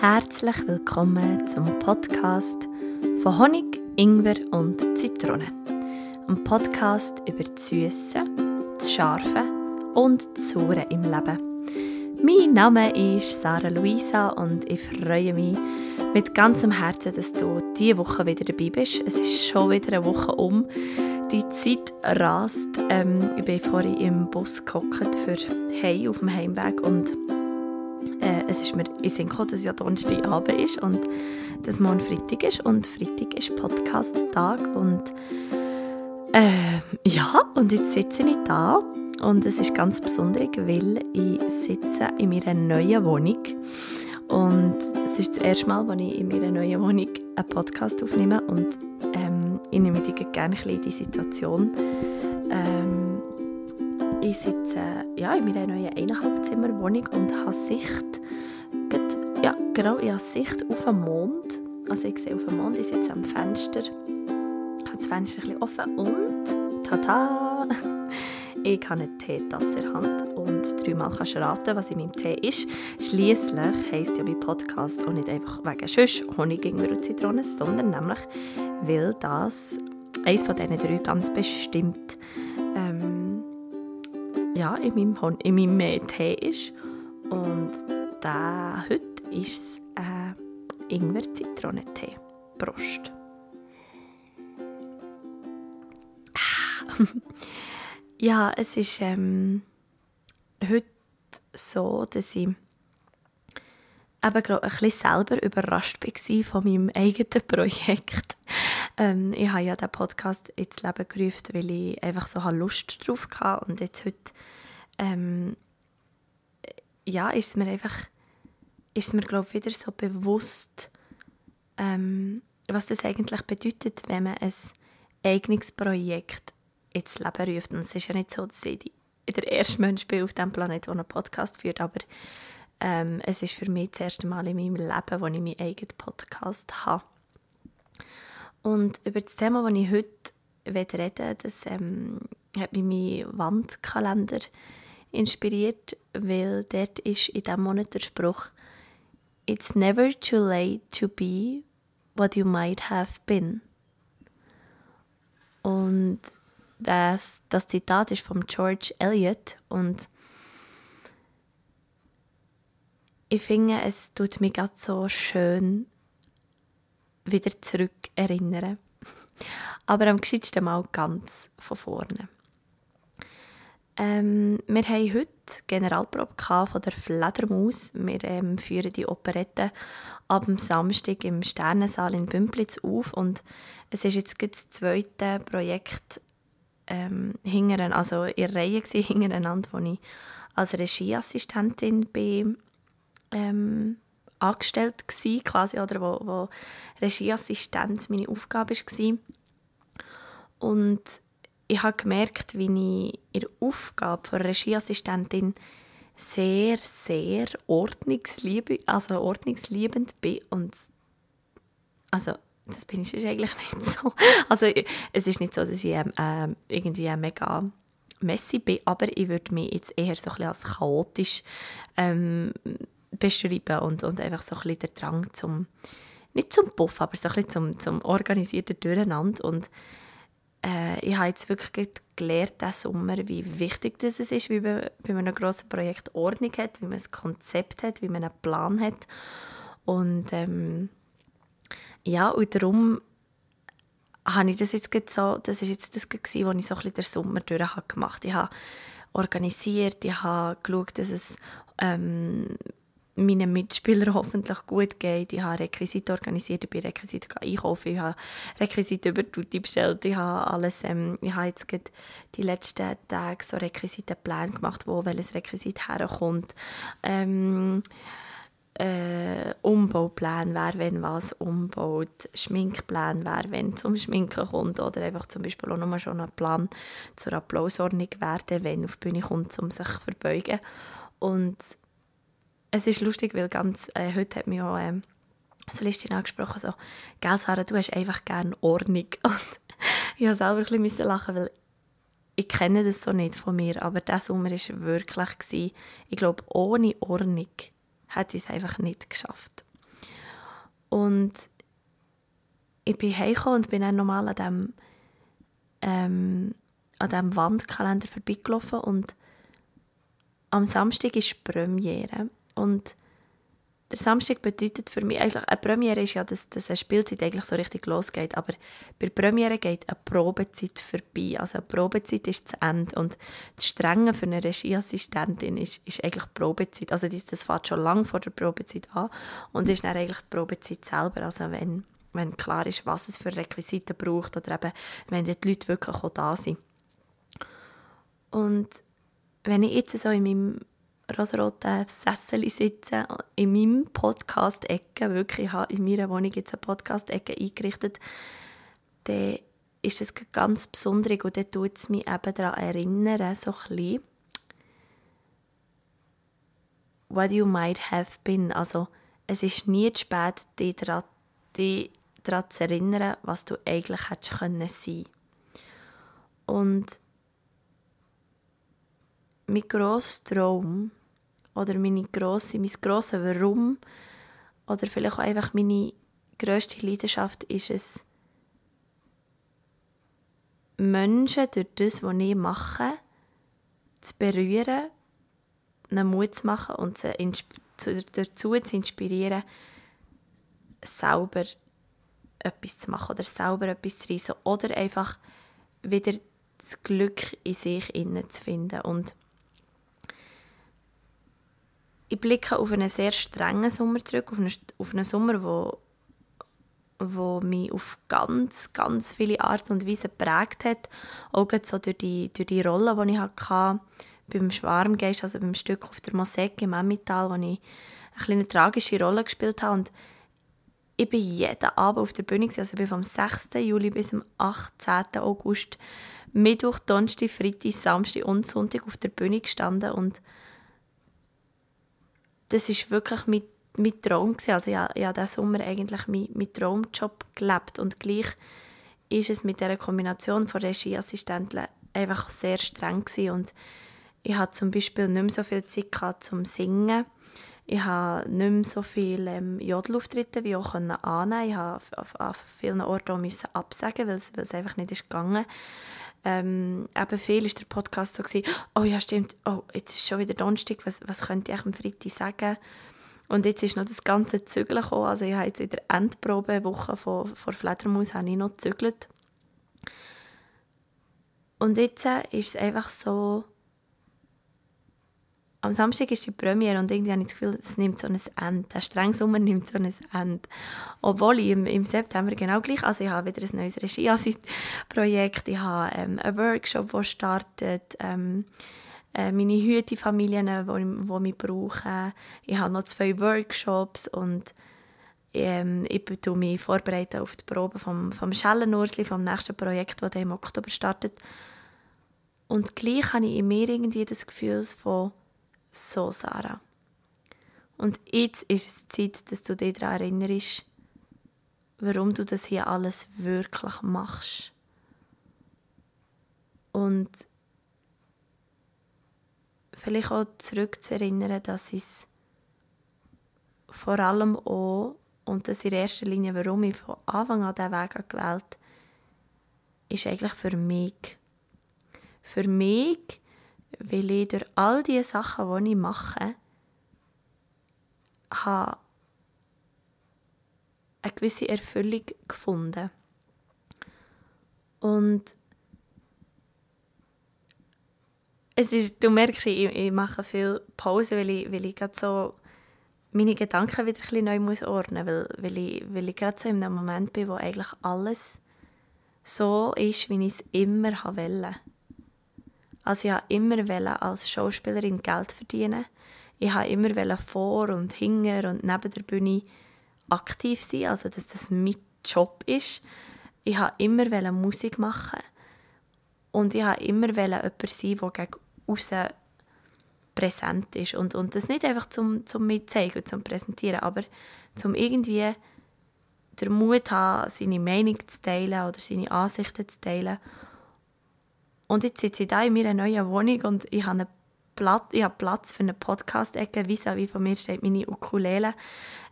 Herzlich willkommen zum Podcast von Honig, Ingwer und Zitrone. Ein Podcast über das Süße, das Scharfe und das Saure im Leben. Mein Name ist Sarah Luisa und ich freue mich mit ganzem Herzen, dass du diese Woche wieder dabei bist. Es ist schon wieder eine Woche um. Die Zeit rast. Ähm, ich bin vorhin im Bus gehockt für Hey auf dem Heimweg und äh, es ist mir in Sinn gekommen, dass ja Donnerstagabend ist und dass morgen Freitag ist. Und Freitag ist Podcast-Tag und äh, ja, und jetzt sitze ich da. Und es ist ganz besonders, weil ich sitze in meiner neuen Wohnung. Und das ist das erste Mal, als ich in meiner neuen Wohnung einen Podcast aufnehme. Und ähm, ich nehme dir gerne in die Situation. Ähm, ich sitze ja, in meiner neuen Eineinhalbzimmerwohnung und habe Sicht, ja, genau, ich habe Sicht auf den Mond. Also ich sehe auf den Mond, ich sitze am Fenster, habe das Fenster ein bisschen offen und tada! Ich habe eine Teetasse in der Hand und dreimal kannst du raten, was in meinem Tee ist. Schließlich heisst ja mein Podcast auch nicht einfach wegen Schuss, Honig, Ingwer und Zitronen, sondern nämlich, weil das eines von diesen drei ganz bestimmt ähm, ja, in meinem, in meinem äh, Tee ist. Und da heute ist es äh, Ingwer-Zitronentee. Prost! Ah. ja, es ist ähm, heute so, dass ich eben ein bisschen selber überrascht war von meinem eigenen Projekt. Ähm, ich habe ja den Podcast ins Leben gerufen, weil ich einfach so Lust drauf hatte. Und jetzt heute ähm, ja, ist es mir einfach ist es mir glaube wieder so bewusst, ähm, was das eigentlich bedeutet, wenn man ein eigenes Projekt ins Leben ruft. Und es ist ja nicht so, dass ich der erste Mensch bin auf diesem Planeten, der einen Podcast führt, aber ähm, es ist für mich das erste Mal in meinem Leben, wo ich meinen eigenen Podcast habe. Und über das Thema, das ich heute reden will, das ähm, hat mich mein Wandkalender inspiriert, weil dort ist in diesem Monat der Spruch It's never too late to be what you might have been. Und das, das Zitat ist von George Eliot und ich finde, es tut mich gerade so schön wieder zurück erinnern. Aber am geschicktesten mal ganz von vorne. Ähm, wir haben heute Generalprobe von der Fledermaus. Wir ähm, führen die Operette ab dem Samstag im Sternensaal in Bümplitz auf und es ist jetzt das zweite Projekt ähm, hingeren, also in Reihe hintereinander, wo ich als Regieassistentin bin, ähm, angestellt war, quasi, oder wo, wo Regieassistenz meine Aufgabe war. Und ich habe gemerkt, wie ich in der Aufgabe von Regieassistentin sehr, sehr ordnungsliebend, also ordnungsliebend bin und also das bin ich eigentlich nicht so. Also es ist nicht so, dass ich äh, irgendwie mega messy bin, aber ich würde mich jetzt eher so ein als chaotisch ähm, beschreiben und, und einfach so ein bisschen der Drang zum, nicht zum Puff, aber so ein bisschen zum, zum organisierten Durcheinander und äh, ich habe jetzt wirklich gelernt diesen Sommer, wie wichtig das ist, wie man bei einem grossen Projekt Ordnung hat, wie man ein Konzept hat, wie man einen Plan hat. Und ähm, ja, und darum habe ich das jetzt so, das ist jetzt das gewesen, was ich so ein bisschen den Sommer durch gemacht habe. Ich habe organisiert, ich habe geschaut, dass es ähm, meinen Mitspielern hoffentlich gut geht. Ich habe Requisite organisiert, ich bin Requisite einkaufen, ich habe Requisite über Tutti bestellt, ich habe alles, ähm, ich habe jetzt die letzten Tage so Requisitenpläne gemacht, wo welches Requisit herkommt. Ähm, äh, Umbauplan, wer wenn was umbaut, Schminkplan, wer wenn zum Schminken kommt oder einfach zum Beispiel auch nochmal schon einen Plan zur Applausordnung werden, wenn auf die Bühne kommt, um sich zu verbeugen. Und es ist lustig, weil ganz, äh, heute hat mich auch ähm, so Listin angesprochen, so, «Gell, Sarah, du hast einfach gerne Ordnung.» Und ich musste selber ein bisschen lachen, weil ich kenne das so nicht von mir, aber dieser Sommer war wirklich, gewesen, ich glaube, ohne Ordnung hätte ich es einfach nicht geschafft. Und ich bin heimgekommen und bin dann nochmal an dem, ähm, an dem Wandkalender vorbeigelaufen und am Samstag ist Premiere. Und der Samstag bedeutet für mich, eigentlich, eine Premiere ist ja, dass, dass eine Spielzeit eigentlich so richtig losgeht, aber bei der Premiere geht eine Probezeit vorbei, also eine Probezeit ist zu Ende. Und das Strenge für eine Regieassistentin ist, ist eigentlich die Probezeit, also das, das fängt schon lange vor der Probezeit an und ist dann eigentlich die Probezeit selber, also wenn, wenn klar ist, was es für Requisiten braucht oder eben, wenn die Leute wirklich auch da sind. Und wenn ich jetzt so in meinem rosaroten Sessel sitzen, in meinem Podcast-Ecke, wirklich, ich habe in meiner Wohnung jetzt eine Podcast-Ecke eingerichtet, dann ist das ganz besonders und dann tut es mich eben daran erinnern, so ein bisschen, what you might have been. Also, es ist nie zu spät, dich daran, dich daran zu erinnern, was du eigentlich hättest können sein Und mein grosser Traum oder meine grosse, mein grosses Warum oder vielleicht auch einfach meine grösste Leidenschaft ist es, Menschen durch das, was ich mache, zu berühren, ihnen Mut zu machen und sie dazu zu inspirieren, selber etwas zu machen oder selber etwas zu reissen oder einfach wieder das Glück in sich zu finden. Und ich blicke auf einen sehr strengen Sommer zurück, auf einen, auf einen Sommer, wo, wo mich auf ganz, ganz viele Art und Weise geprägt hat. Auch so durch die, durch die Rolle, die ich hatte beim Schwarmgeist, also beim Stück auf der Mosaik im Emmental, wo ich eine, eine tragische Rolle gespielt habe. Und ich bin jeden Abend auf der Bühne, also ich bin vom 6. Juli bis zum 18. August, Mittwoch, Donnerstag, Freitag, Samstag und Sonntag auf der Bühne gestanden und das ist wirklich mein, mein Traum gewesen. Also ich, ich habe diesen Sommer eigentlich meinen mein Traumjob gelebt und gleich ist es mit dieser Kombination von Regieassistenten einfach sehr streng gewesen. und ich hatte zum Beispiel nicht mehr so viel Zeit gehabt zum Singen. Ich habe nicht mehr so viele ähm, Jodelauftritte wie auch annehmen. Ich musste auf, auf, vielen Orten absagen, weil es, einfach nicht ist gegangen ähm, eben viel war der Podcast so, gewesen, oh ja, stimmt, oh, jetzt ist schon wieder Donnerstag, was, was könnte ich am Freitag sagen? Und jetzt ist noch das ganze Zügeln gekommen, also ich habe jetzt in der Endprobewoche von, von Fledermaus habe ich noch gezügelt. Und jetzt ist es einfach so, am Samstag ist die Premiere und irgendwie habe ich das Gefühl, es nimmt so ein Ende. Der strenge Sommer nimmt so ein Ende. Obwohl ich im, im September genau gleich, also ich habe wieder ein neues Regieprojekt, ich habe ähm, einen Workshop, der startet, ähm, äh, meine Hütefamilien, die wo mich brauchen. Ich habe noch zwei Workshops und ähm, ich bereite mich vorbereiten auf die Probe vom, vom Schellenursli, vom nächsten Projekt, das im Oktober startet. Und gleich habe ich in mir irgendwie das Gefühl von, so, Sarah. Und jetzt ist es Zeit, dass du dich daran erinnerst, warum du das hier alles wirklich machst. Und vielleicht auch zurückzuerinnern, dass es vor allem auch, und das in erster Linie, warum ich von Anfang an diesen Weg gewählt habe, ist eigentlich für mich. Für mich weil ich durch all die Sachen, die ich mache, habe eine gewisse Erfüllung gefunden. Und es ist, du merkst, ich, ich mache viel Pause, weil ich, weil ich gerade so meine Gedanken wieder ein neu muss ordnen muss, weil, weil ich, weil ich gerade so in einem Moment bin, wo eigentlich alles so ist, wie ich es immer wollte. Also ich wollte immer als Schauspielerin Geld verdienen. Ich wollte immer vor und hinter und neben der Bühne aktiv sein, also dass das mein Job ist. Ich wollte immer Musik machen. Und ich wollte immer jemand sein, der gegen außen präsent ist. Und, und das nicht einfach zum, zum Mitzeigen, zum Präsentieren, aber zum irgendwie den Mut haben, seine Meinung zu teilen oder seine Ansichten zu teilen und jetzt sitze ich da in meiner neuen Wohnung und ich habe Platz, ich habe Platz für eine Podcast-Ecke, vis-à-vis von mir steht meine Ukulele.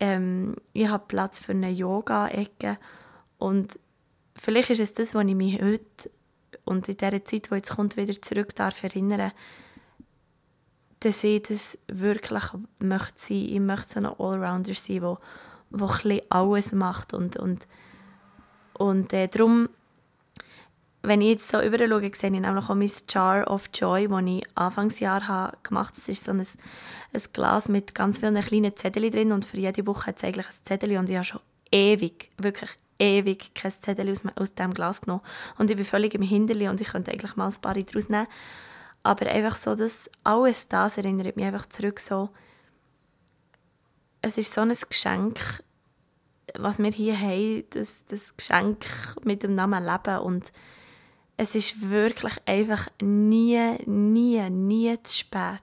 Ähm, ich habe Platz für eine Yoga-Ecke und vielleicht ist es das, was ich mich heute und in dieser Zeit, die jetzt kommt, wieder zurück darf erinnern, dass ich das wirklich möchte sein. Ich möchte so ein Allrounder sein, der, der alles macht und, und, und äh, darum wenn ich jetzt so über schaue, sehe ich nämlich auch mein Jar of Joy, das ich Anfangsjahr habe gemacht habe. Das ist so ein, ein Glas mit ganz vielen kleinen Zetteln drin und für jede Woche hat es eigentlich ein Zettel und ich habe schon ewig, wirklich ewig kein Zettel aus, aus diesem Glas genommen. Und ich bin völlig im Hinterli und ich könnte eigentlich mal ein paar daraus nehmen. Aber einfach so, dass alles das erinnert mich einfach zurück so, es ist so ein Geschenk, was wir hier haben, das, das Geschenk mit dem Namen Leben und es ist wirklich einfach nie, nie, nie zu spät,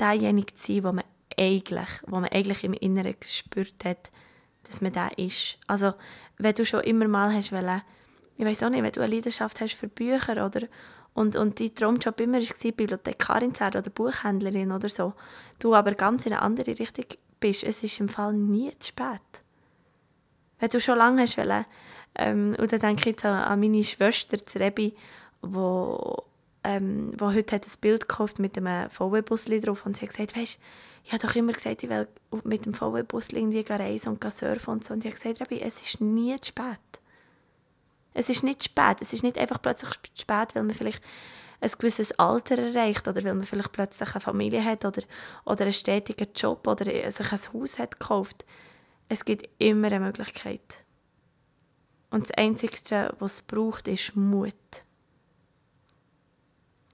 derjenige zu sein, wo man eigentlich, wo man eigentlich im Inneren gespürt hat, dass man da ist. Also, wenn du schon immer mal hast wollen, ich weiß auch nicht, wenn du eine Leidenschaft hast für Bücher oder und, und dein Traumjob immer war, Bibliothekarin zu werden oder Buchhändlerin oder so, du aber ganz in eine andere Richtung bist, es ist im Fall nie zu spät. Wenn du schon lange hast wollen, ähm, und dann denke ich jetzt an meine Schwester, die Rebi, wo, ähm, wo heute hat ein Bild gekauft mit einem VW-Bus drauf und sie hat gesagt, weißt, ich habe doch immer gesagt, ich will mit dem VW-Bus irgendwie reisen und surfen und so. Und ich habe gesagt, Rebi, es ist nie zu spät. Es ist nicht spät. Es ist nicht einfach plötzlich zu spät, weil man vielleicht ein gewisses Alter erreicht oder weil man vielleicht plötzlich eine Familie hat oder, oder einen stetigen Job oder sich ein Haus hat gekauft. Es gibt immer eine Möglichkeit. Und das Einzige, was es braucht, ist Mut.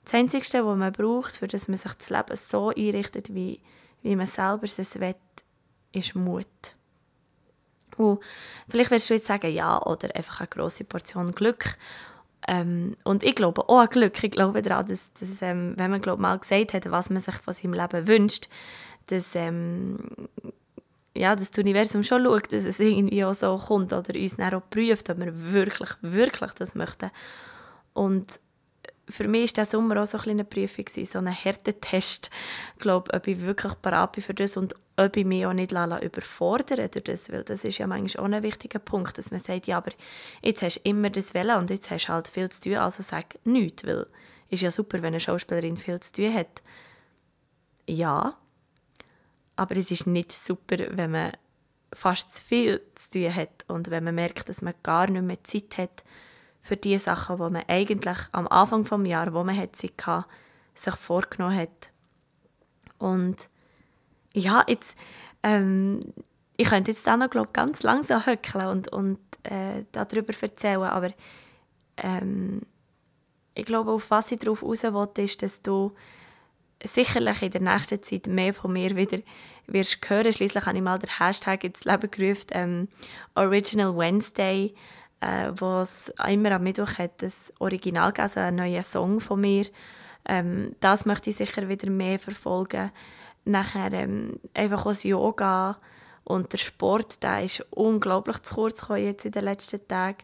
Das Einzige, was man braucht, für das man sich das Leben so einrichtet, wie, wie man selber es will, ist Mut. Und vielleicht wirst du jetzt sagen, ja, oder einfach eine grosse Portion Glück. Ähm, und ich glaube auch an Glück. Ich glaube daran, dass, dass ähm, wenn man glaub, mal gesagt hat, was man sich von seinem Leben wünscht, dass ähm, ja, das Universum schon schaut, dass es irgendwie auch so kommt oder uns dann auch prüft, ob wir wirklich, wirklich das möchten. Und für mich war der Sommer auch so ein eine Prüfung, so ein Härtetest, ich glaube, ob ich wirklich bereit bin für das und ob ich mich auch nicht überfordern durch das, weil das ist ja manchmal auch ein wichtiger Punkt, dass man sagt, ja, aber jetzt hast du immer das Welle und jetzt hast du halt viel zu tun, also sag nichts, weil es ist ja super, wenn eine Schauspielerin viel zu tun hat. Ja, aber es ist nicht super, wenn man fast zu viel zu tun hat und wenn man merkt, dass man gar nicht mehr Zeit hat für die Sachen, die man eigentlich am Anfang des Jahres, wo man hat Zeit hatte, sich vorgenommen hat. Und ja, jetzt, ähm, ich könnte jetzt auch noch glaub, ganz langsam höckeln und, und äh, darüber erzählen, aber ähm, ich glaube, auf was ich darauf raus will, ist, dass du sicherlich in der nächsten Zeit mehr von mir wieder wirst hören. Schließlich habe ich mal den Hashtag ins Leben gerufen, ähm, Original Wednesday, äh, wo es immer am Mittwoch hat, das Original gegeben, also ein neuer Song von mir. Ähm, das möchte ich sicher wieder mehr verfolgen. Nachher ähm, einfach das Yoga und der Sport, der ist unglaublich zu kurz gekommen jetzt in den letzten Tagen.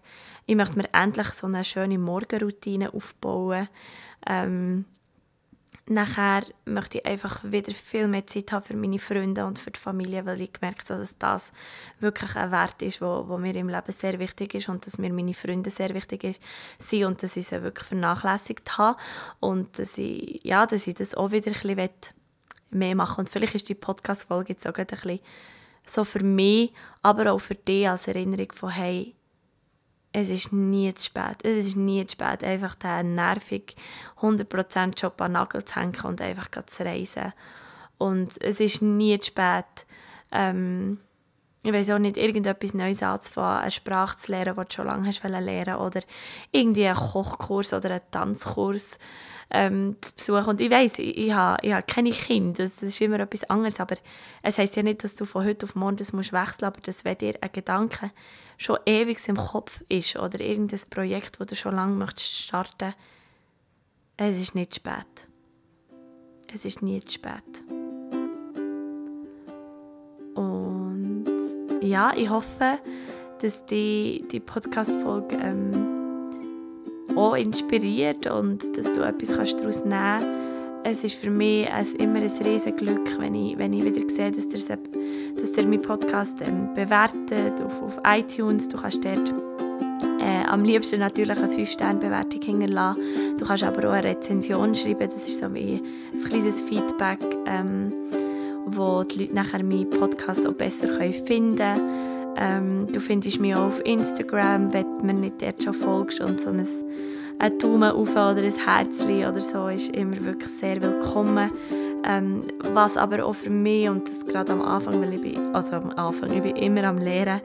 Ich möchte mir endlich so eine schöne Morgenroutine aufbauen. Ähm, nachher möchte ich einfach wieder viel mehr Zeit haben für meine Freunde und für die Familie, weil ich gemerkt habe, dass das wirklich ein Wert ist, wo, wo mir im Leben sehr wichtig ist und dass mir meine Freunde sehr wichtig sind und dass ich sie wirklich vernachlässigt habe und dass ich, ja, dass ich das auch wieder ein bisschen mehr machen. Und vielleicht ist die Podcast-Folge jetzt auch ein bisschen so für mich, aber auch für dich als Erinnerung von hey, es ist nie zu spät. Es ist nie zu spät, einfach den nervig 100% Job an den Nagel zu hängen und einfach zu reisen. Und es ist nie zu spät, ähm, ich weiß auch nicht, irgendetwas Neues anzufangen, eine Sprache zu lernen, die du schon lange hast lernen oder irgendwie einen Kochkurs oder einen Tanzkurs ähm, zu besuchen. Und ich weiß, ich, ich, habe, ich habe keine Kinder, das, ist immer etwas anderes, aber es heisst ja nicht, dass du von heute auf morgen das musst wechseln aber dass wenn dir ein Gedanke schon ewig im Kopf ist oder irgendein Projekt, das du schon lange möchtest starten, es ist nicht spät. Es ist nie zu spät. Und ja, ich hoffe, dass die, die Podcast-Folge ähm, auch inspiriert und dass du etwas daraus nehmen kannst. Es ist für mich ein, immer ein riesiges Glück, wenn ich, wenn ich wieder sehe, dass ihr, dass ihr meinen Podcast ähm, bewertet auf, auf iTunes. Du kannst dort äh, am liebsten natürlich eine 5-Sterne-Bewertung hinterlassen. Du kannst aber auch eine Rezension schreiben. Das ist so wie ein kleines Feedback, ähm, wo die Leute nachher meinen Podcast auch besser finden können. Ähm, du findest mich auch auf Instagram, wenn du mir nicht dort schon folgst und so ein, ein Daumen auf oder ein Herzchen oder so ist immer wirklich sehr willkommen. Ähm, was aber auch für mich, und das gerade am Anfang, weil ich bin, also am Anfang, ich bin immer am Lehren,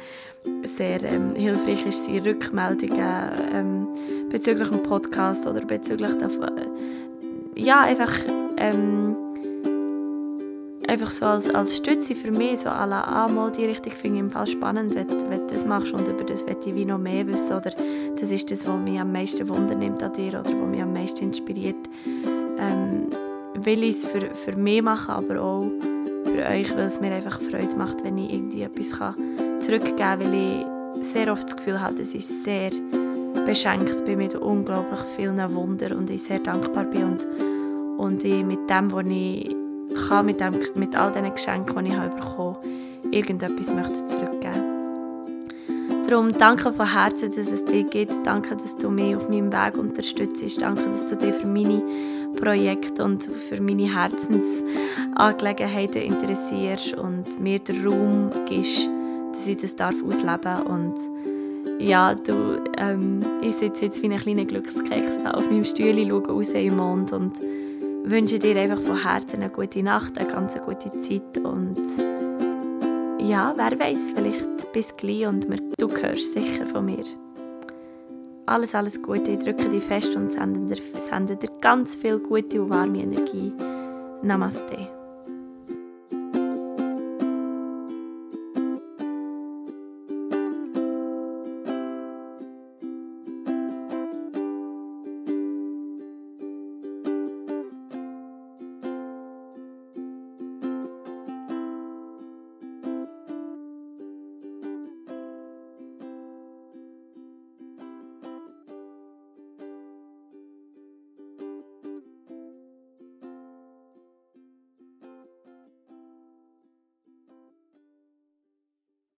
sehr ähm, hilfreich ist, sind Rückmeldungen ähm, bezüglich dem Podcast oder bezüglich davon, äh, ja, einfach, ähm, einfach so als, als Stütze für mich, so à la ah, die Richtung finde ich im Fall spannend, wenn, wenn du das machst und über das möchte ich wie noch mehr wissen oder das ist das, was mich am meisten wundernimmt an dir oder was mich am meisten inspiriert. Ähm, will ich es für, für mich machen, aber auch für euch, weil es mir einfach Freude macht, wenn ich irgendwie etwas kann zurückgeben kann, weil ich sehr oft das Gefühl habe, dass ich sehr beschenkt bin mit unglaublich vielen Wundern und ich sehr dankbar bin und, und ich mit dem, was ich kann, mit, dem, mit all diesen Geschenken, die ich habe bekommen habe, irgendetwas möchte zurückgeben Darum danke von Herzen, dass es dich gibt. Danke, dass du mich auf meinem Weg unterstützt. Danke, dass du dich für meine Projekte und für meine Herzensangelegenheiten interessierst und mir den Raum gibst, dass ich das darf ausleben darf. Ja, du, ähm, ich sitze jetzt wie ein kleiner Glückskeks auf meinem Stuhl, schaue raus im Mond und wünsche dir einfach von Herzen eine gute Nacht, eine ganz gute Zeit und ja, wer weiß, vielleicht bis gleich und du hörst sicher von mir. Alles, alles Gute, ich drücke dich fest und sende dir, sende dir ganz viel gute und warme Energie. Namaste.